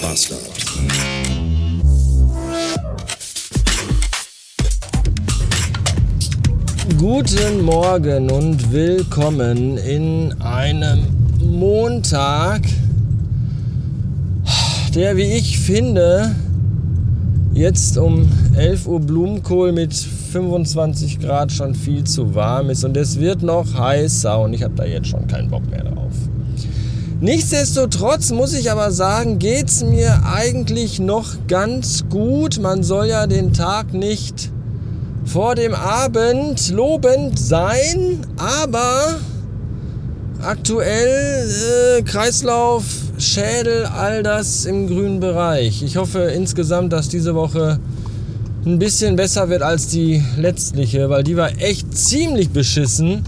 Bastard. Guten Morgen und willkommen in einem Montag, der, wie ich finde, jetzt um 11 Uhr Blumenkohl mit 25 Grad schon viel zu warm ist und es wird noch heißer und ich habe da jetzt schon keinen Bock mehr drauf. Nichtsdestotrotz muss ich aber sagen, geht es mir eigentlich noch ganz gut. Man soll ja den Tag nicht vor dem Abend lobend sein, aber aktuell äh, Kreislauf, Schädel, all das im grünen Bereich. Ich hoffe insgesamt, dass diese Woche ein bisschen besser wird als die letztliche, weil die war echt ziemlich beschissen.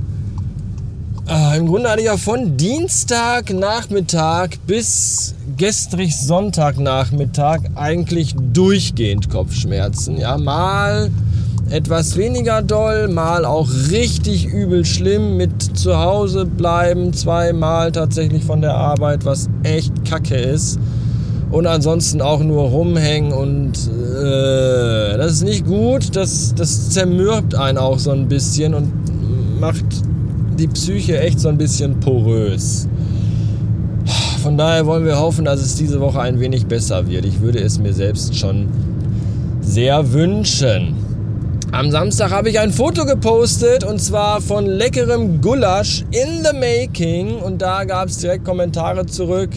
Äh, Im Grunde hatte ich ja von Dienstagnachmittag bis gestrig Sonntagnachmittag eigentlich durchgehend Kopfschmerzen. Ja, mal etwas weniger doll, mal auch richtig übel schlimm mit zu Hause bleiben, zweimal tatsächlich von der Arbeit, was echt kacke ist. Und ansonsten auch nur rumhängen und äh, das ist nicht gut, das, das zermürbt einen auch so ein bisschen und macht die Psyche echt so ein bisschen porös. Von daher wollen wir hoffen, dass es diese Woche ein wenig besser wird. Ich würde es mir selbst schon sehr wünschen. Am Samstag habe ich ein Foto gepostet und zwar von leckerem Gulasch in the making und da gab es direkt Kommentare zurück.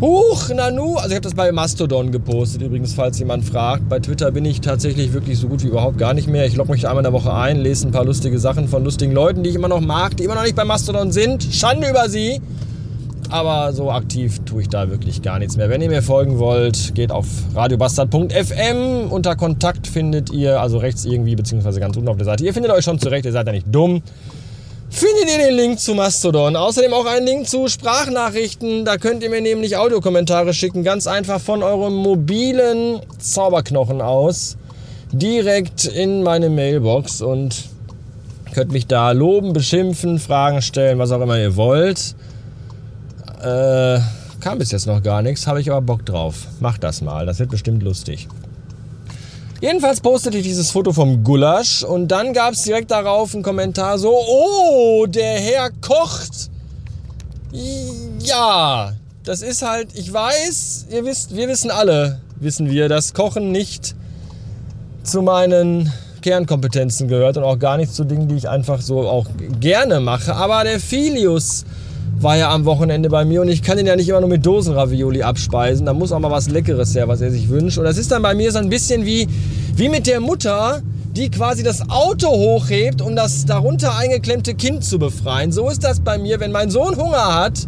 Huch, Nanu. Also ich habe das bei Mastodon gepostet, übrigens, falls jemand fragt. Bei Twitter bin ich tatsächlich wirklich so gut wie überhaupt gar nicht mehr. Ich logge mich einmal in der Woche ein, lese ein paar lustige Sachen von lustigen Leuten, die ich immer noch mag, die immer noch nicht bei Mastodon sind. Schande über sie. Aber so aktiv tue ich da wirklich gar nichts mehr. Wenn ihr mir folgen wollt, geht auf radiobastard.fm. Unter Kontakt findet ihr, also rechts irgendwie, beziehungsweise ganz unten auf der Seite. Ihr findet euch schon zurecht, ihr seid ja nicht dumm findet ihr den Link zu Mastodon. Außerdem auch einen Link zu Sprachnachrichten. Da könnt ihr mir nämlich Audiokommentare schicken. Ganz einfach von eurem mobilen Zauberknochen aus. Direkt in meine Mailbox und könnt mich da loben, beschimpfen, Fragen stellen, was auch immer ihr wollt. Äh, kam bis jetzt noch gar nichts, habe ich aber Bock drauf. Macht das mal, das wird bestimmt lustig. Jedenfalls postete ich dieses Foto vom Gulasch und dann gab es direkt darauf einen Kommentar so, oh, der Herr kocht. Ja, das ist halt, ich weiß, ihr wisst, wir wissen alle, wissen wir, dass Kochen nicht zu meinen Kernkompetenzen gehört und auch gar nicht zu Dingen, die ich einfach so auch gerne mache. Aber der Filius war ja am Wochenende bei mir und ich kann ihn ja nicht immer nur mit Dosenravioli abspeisen. Da muss auch mal was Leckeres her, was er sich wünscht. Und das ist dann bei mir so ein bisschen wie, wie mit der Mutter, die quasi das Auto hochhebt, um das darunter eingeklemmte Kind zu befreien. So ist das bei mir, wenn mein Sohn Hunger hat.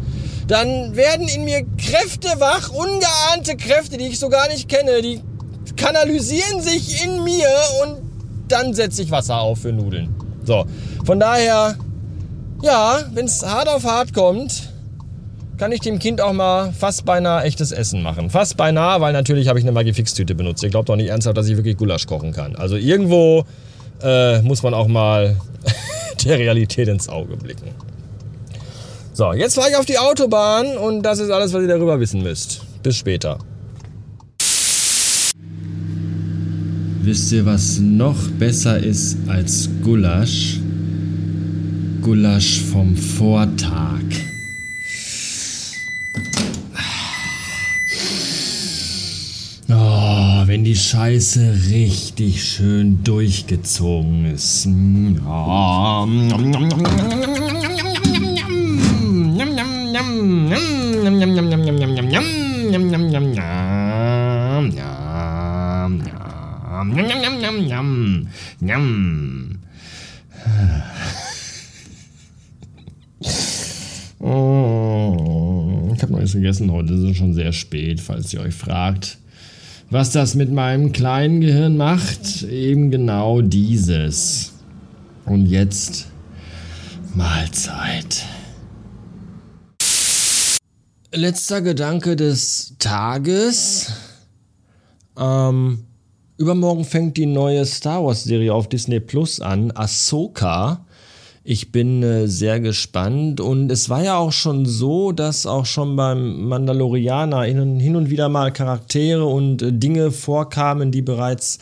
Dann werden in mir Kräfte wach, ungeahnte Kräfte, die ich so gar nicht kenne. Die kanalisieren sich in mir und dann setze ich Wasser auf für Nudeln. So, von daher ja, wenn es hart auf hart kommt, kann ich dem Kind auch mal fast beinahe echtes Essen machen. Fast beinahe, weil natürlich habe ich eine Magifix-Tüte benutzt. Ihr glaubt doch nicht ernsthaft, dass ich wirklich Gulasch kochen kann. Also irgendwo äh, muss man auch mal der Realität ins Auge blicken. So, jetzt fahre ich auf die Autobahn und das ist alles, was ihr darüber wissen müsst. Bis später. Wisst ihr, was noch besser ist als Gulasch? Gulasch vom Vortag. Oh, wenn die Scheiße richtig schön durchgezogen ist. Oh, ich habe noch nichts gegessen heute, es ist schon sehr spät, falls ihr euch fragt, was das mit meinem kleinen Gehirn macht. Eben genau dieses. Und jetzt Mahlzeit. Letzter Gedanke des Tages. Ähm, übermorgen fängt die neue Star Wars Serie auf Disney Plus an, Ahsoka Ich bin äh, sehr gespannt und es war ja auch schon so, dass auch schon beim Mandalorianer hin, und wieder mal Charaktere und äh, Dinge vorkamen, die bereits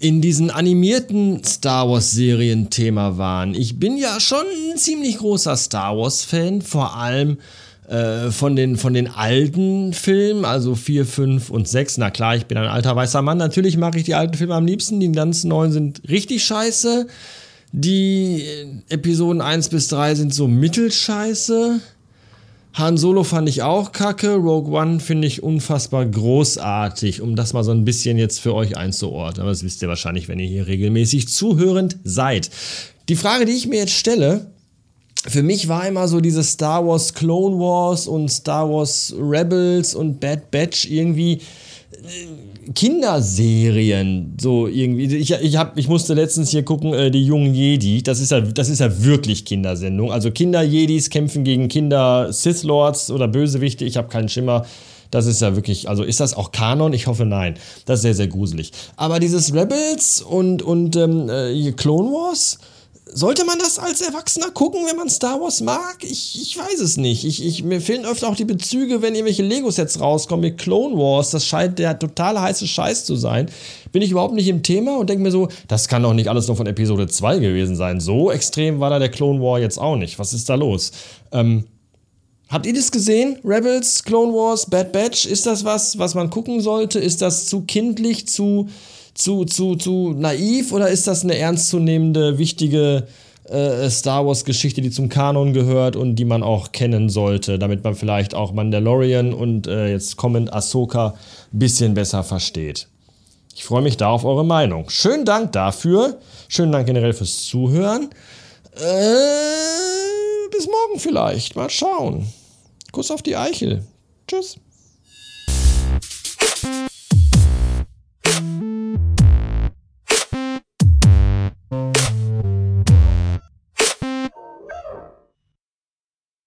in diesen animierten Star Wars Serien Thema waren. Ich bin ja schon ein ziemlich großer Star Wars Fan, vor allem äh, von, den, von den alten Filmen, also 4, 5 und 6. Na klar, ich bin ein alter weißer Mann. Natürlich mag ich die alten Filme am liebsten. Die ganz neuen sind richtig scheiße. Die Episoden 1 bis 3 sind so mittelscheiße. Han Solo fand ich auch kacke. Rogue One finde ich unfassbar großartig, um das mal so ein bisschen jetzt für euch einzuordnen. Aber das wisst ihr wahrscheinlich, wenn ihr hier regelmäßig zuhörend seid. Die Frage, die ich mir jetzt stelle, für mich war immer so diese Star Wars Clone Wars und Star Wars Rebels und Bad Batch irgendwie Kinderserien, so irgendwie. Ich, ich, hab, ich musste letztens hier gucken, äh, die jungen Jedi. Das ist ja, das ist ja wirklich Kindersendung. Also Kinder-Jedis kämpfen gegen Kinder-Sith-Lords oder Bösewichte. Ich habe keinen Schimmer. Das ist ja wirklich, also ist das auch Kanon? Ich hoffe nein. Das ist sehr, sehr gruselig. Aber dieses Rebels und, und ähm, äh, Clone Wars, sollte man das als Erwachsener gucken, wenn man Star Wars mag? Ich, ich weiß es nicht. Ich, ich, mir fehlen öfter auch die Bezüge, wenn irgendwelche Lego-Sets rauskommen mit Clone Wars. Das scheint der totale heiße Scheiß zu sein. Bin ich überhaupt nicht im Thema und denke mir so, das kann doch nicht alles nur von Episode 2 gewesen sein. So extrem war da der Clone War jetzt auch nicht. Was ist da los? Ähm, Habt ihr das gesehen? Rebels, Clone Wars, Bad Batch? Ist das was, was man gucken sollte? Ist das zu kindlich, zu zu, zu, zu naiv oder ist das eine ernstzunehmende, wichtige äh, Star Wars-Geschichte, die zum Kanon gehört und die man auch kennen sollte, damit man vielleicht auch Mandalorian und äh, jetzt kommend Ahsoka ein bisschen besser versteht? Ich freue mich da auf eure Meinung. Schönen Dank dafür. Schönen Dank generell fürs Zuhören. Äh, bis morgen vielleicht. Mal schauen. Kuss auf die Eichel. Tschüss.